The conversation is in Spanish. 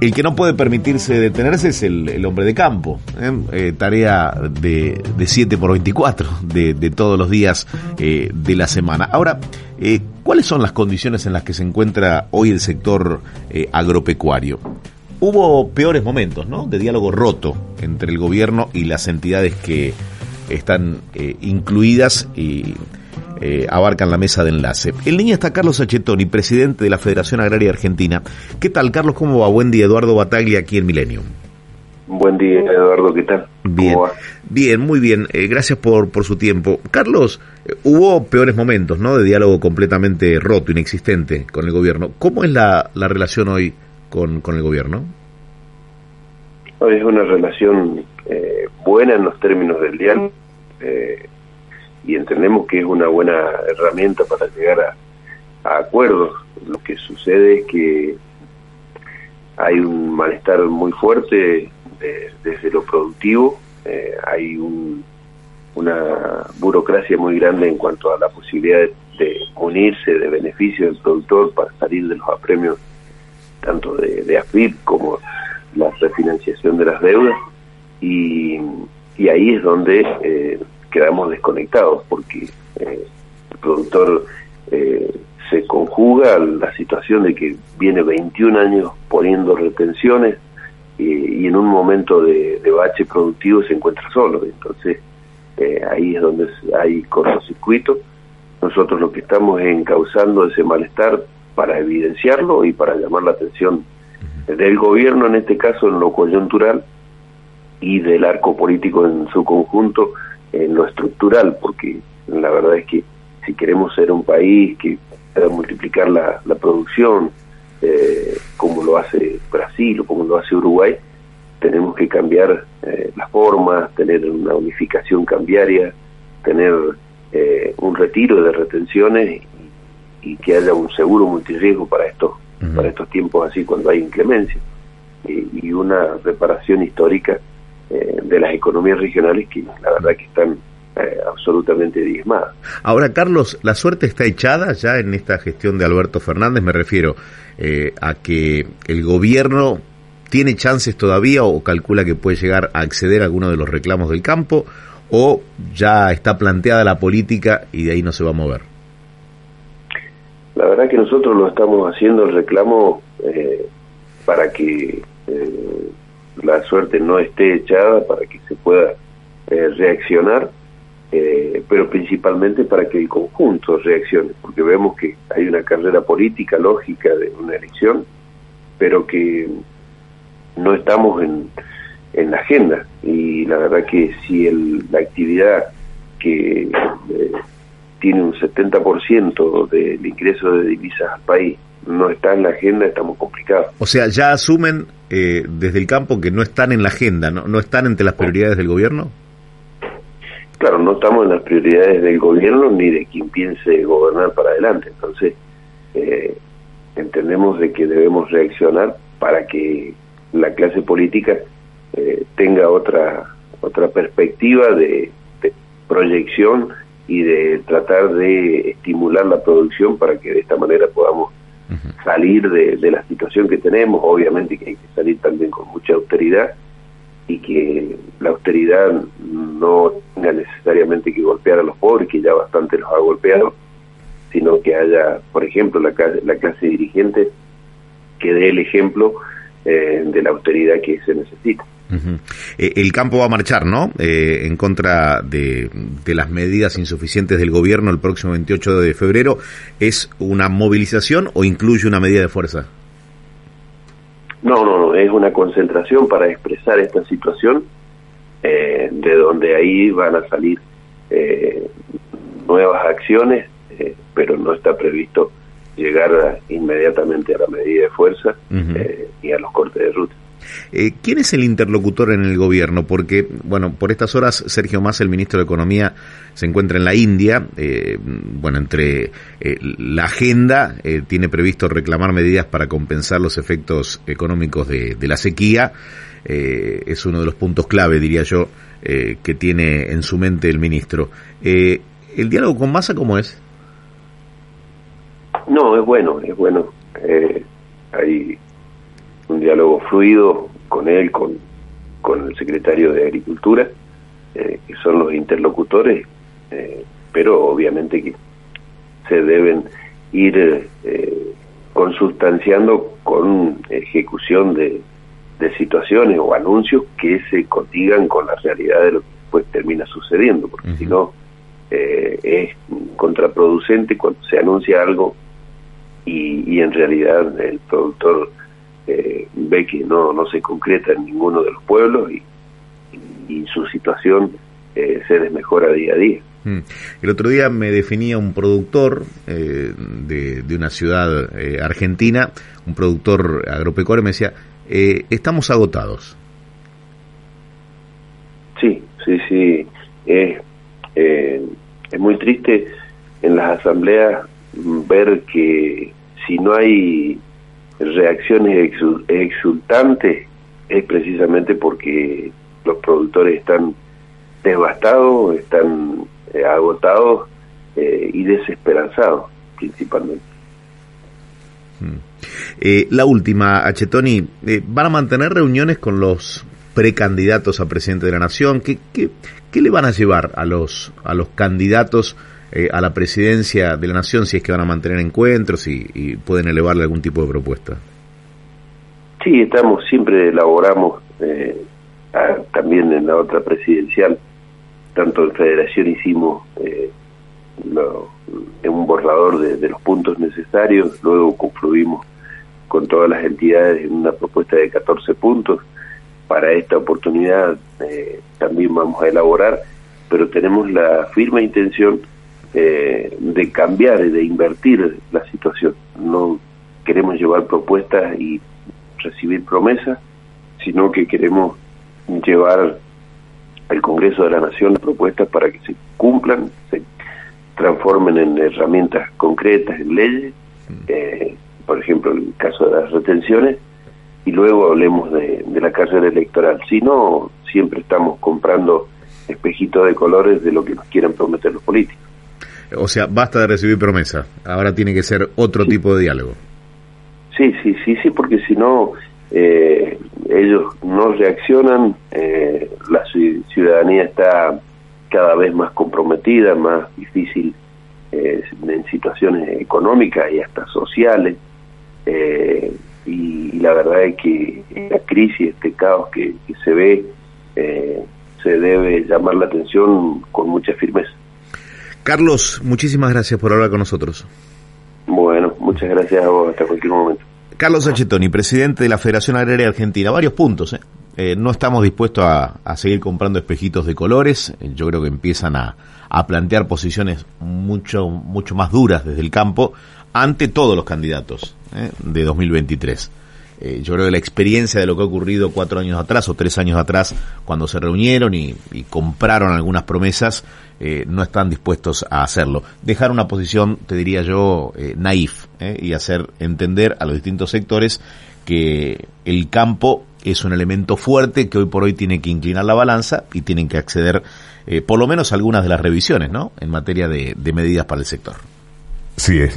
El que no puede permitirse detenerse es el, hombre de campo. ¿eh? Eh, tarea de, de 7 por 24 de, todos los días eh, de la semana. Ahora, ¿cuáles son las condiciones en las que se encuentra hoy el sector agropecuario? Hubo peores momentos, ¿no? De diálogo roto entre el gobierno y las entidades que están incluidas y eh, abarcan la mesa de enlace. En línea está Carlos Achetoni, presidente de la Federación Agraria Argentina. ¿Qué tal, Carlos? ¿Cómo va? Buen día, Eduardo Bataglia, aquí en Millennium. Buen día, Eduardo, ¿qué tal? Bien, bien, muy bien. Eh, gracias por, por su tiempo. Carlos, eh, hubo peores momentos, ¿no? De diálogo completamente roto, inexistente con el gobierno. ¿Cómo es la, la relación hoy con, con el gobierno? Hoy es una relación eh, buena en los términos del diálogo eh, y entendemos que es una buena herramienta para llegar a, acuerdos. Lo que sucede es que hay un malestar muy fuerte de- desde lo productivo, eh, hay un- una burocracia muy grande en cuanto a la posibilidad de, de unirse de beneficio del productor para salir de los apremios tanto de, de AFIP como la refinanciación de las deudas y, y ahí es donde eh, quedamos desconectados porque eh, el productor eh, se conjuga a la situación de que viene 21 años poniendo retenciones y, y en un momento de, de bache productivo se encuentra solo. Entonces eh, ahí es donde hay cortocircuito. Nosotros lo que estamos es encauzando ese malestar para evidenciarlo y para llamar la atención del gobierno, en este caso en lo coyuntural, y del arco político en su conjunto en lo estructural, porque la verdad es que si queremos ser un país que pueda multiplicar la, la producción, eh, como lo hace Brasil o como lo hace Uruguay, tenemos que cambiar eh, las formas, tener una unificación cambiaria, tener eh, un retiro de retenciones y, y que haya un seguro multirriesgo para estos para estos tiempos así cuando hay inclemencia. Y, y una reparación histórica eh, de las economías regionales que la verdad que están eh, absolutamente diezmadas. Ahora, Carlos, ¿la suerte está echada ya en esta gestión de Alberto Fernández? Me refiero eh, a que el gobierno tiene chances todavía o calcula que puede llegar a acceder a alguno de los reclamos del campo o ya está planteada la política y de ahí no se va a mover. La verdad que nosotros lo estamos haciendo el reclamo eh, para que eh, la suerte no esté echada, para que se pueda eh, reaccionar, eh, pero principalmente para que el conjunto reaccione, porque vemos que hay una carrera política lógica de una elección, pero que no estamos en, en la agenda. Y la verdad que si el, la actividad que eh, tiene un 70% del ingreso de divisas al país no está en la agenda, estamos complicados. O sea, ya asumen eh, desde el campo que no están en la agenda, ¿no? no están entre las prioridades del gobierno. Claro, no estamos en las prioridades del gobierno ni de quien piense gobernar para adelante. Entonces, eh, entendemos de que debemos reaccionar para que la clase política eh, tenga otra otra perspectiva de, de proyección y de tratar de estimular la producción para que de esta manera podamos salir de, de la situación que tenemos. Obviamente que hay que salir también con mucha austeridad y que la austeridad no tenga necesariamente que golpear a los pobres, que ya bastante los ha golpeado, sino que haya, por ejemplo, la, clase- la clase dirigente que dé el ejemplo eh, de la austeridad que se necesita. Eh, el campo va a marchar, ¿no? Eh, en contra de, de las medidas insuficientes del gobierno el próximo 28 de febrero. ¿Es una movilización o incluye una medida de fuerza? No, no, no, es una concentración para expresar esta situación, eh, de donde ahí van a salir eh, nuevas acciones, eh, pero no está previsto llegar a- inmediatamente a la medida de fuerza eh, y a los cortes de ruta. Eh, ¿Quién es el interlocutor en el gobierno? Porque, bueno, por estas horas Sergio Massa, el ministro de Economía, se encuentra en la India. Eh, bueno, entre eh, la agenda tiene previsto reclamar medidas para compensar los efectos económicos de, de la sequía. es uno de los puntos clave, diría yo, que tiene en su mente el ministro. ¿El diálogo con Massa cómo es? No, es bueno, es bueno. hay un diálogo fluido con él, con, con el secretario de Agricultura, eh, que son los interlocutores, eh, pero obviamente que se deben ir eh, consustanciando con ejecución de, de situaciones o anuncios que se condigan con la realidad de lo que después termina sucediendo, porque si no es contraproducente cuando se anuncia algo y, y en realidad el productor eh, ve que no, no se concreta en ninguno de los pueblos y, su situación eh, se desmejora día a día. Mm. El otro día me definía un productor eh, de, de, una ciudad eh, argentina, un productor agropecuario, me decía, estamos agotados. Sí, sí, sí. es muy triste en las asambleas ver que si no hay reacciones exultantes es precisamente porque los productores están devastados, están eh, agotados eh, y desesperanzados principalmente. Mm. Eh, la última, Achetoni, ¿van a mantener reuniones con los precandidatos a presidente de la Nación? ¿Qué, qué, qué le van a llevar a los, a los candidatos eh, a la presidencia de la nación si es que van a mantener encuentros y, pueden elevarle algún tipo de propuesta. Sí, estamos, siempre elaboramos eh, también en la otra presidencial, tanto en Federación hicimos eh, en un borrador de, los puntos necesarios, luego confluimos con todas las entidades en una propuesta de 14 puntos. Para esta oportunidad también vamos a elaborar, pero tenemos la firme intención eh, de cambiar y de invertir la situación. No queremos llevar propuestas y recibir promesas, sino que queremos llevar al Congreso de la Nación propuestas para que se cumplan, se transformen en herramientas concretas, en leyes, eh, por ejemplo, el caso de las retenciones, y luego hablemos de, de la carrera electoral. Si no, siempre estamos comprando espejitos de colores de lo que nos quieren prometer los políticos. O sea, basta de recibir promesa. Ahora tiene que ser otro tipo de diálogo. Sí, sí, sí, sí, porque si no, eh, ellos no reaccionan, eh, la ciudadanía está cada vez más comprometida, más difícil eh, en situaciones económicas y hasta sociales. Y, la verdad es que esta crisis, este caos que se ve, se debe llamar la atención con mucha firmeza. Carlos, muchísimas gracias por hablar con nosotros. Bueno, muchas gracias a vos, hasta cualquier momento. Carlos Achetoni, presidente de la Federación Agraria Argentina. Varios puntos. ¿eh? Eh, no estamos dispuestos a, seguir comprando espejitos de colores. Eh, yo creo que empiezan a, a, plantear posiciones mucho, mucho más duras desde el campo ante todos los candidatos de 2023. Eh, yo creo que la experiencia de lo que ha ocurrido cuatro años atrás o tres años atrás, cuando se reunieron y, compraron algunas promesas, eh, no están dispuestos a hacerlo. Dejar una posición, te diría yo, eh, naif y hacer entender a los distintos sectores que el campo es un elemento fuerte que hoy por hoy tiene que inclinar la balanza y tienen que acceder por lo menos algunas de las revisiones, ¿no? En materia de, de medidas para el sector. Sí, es,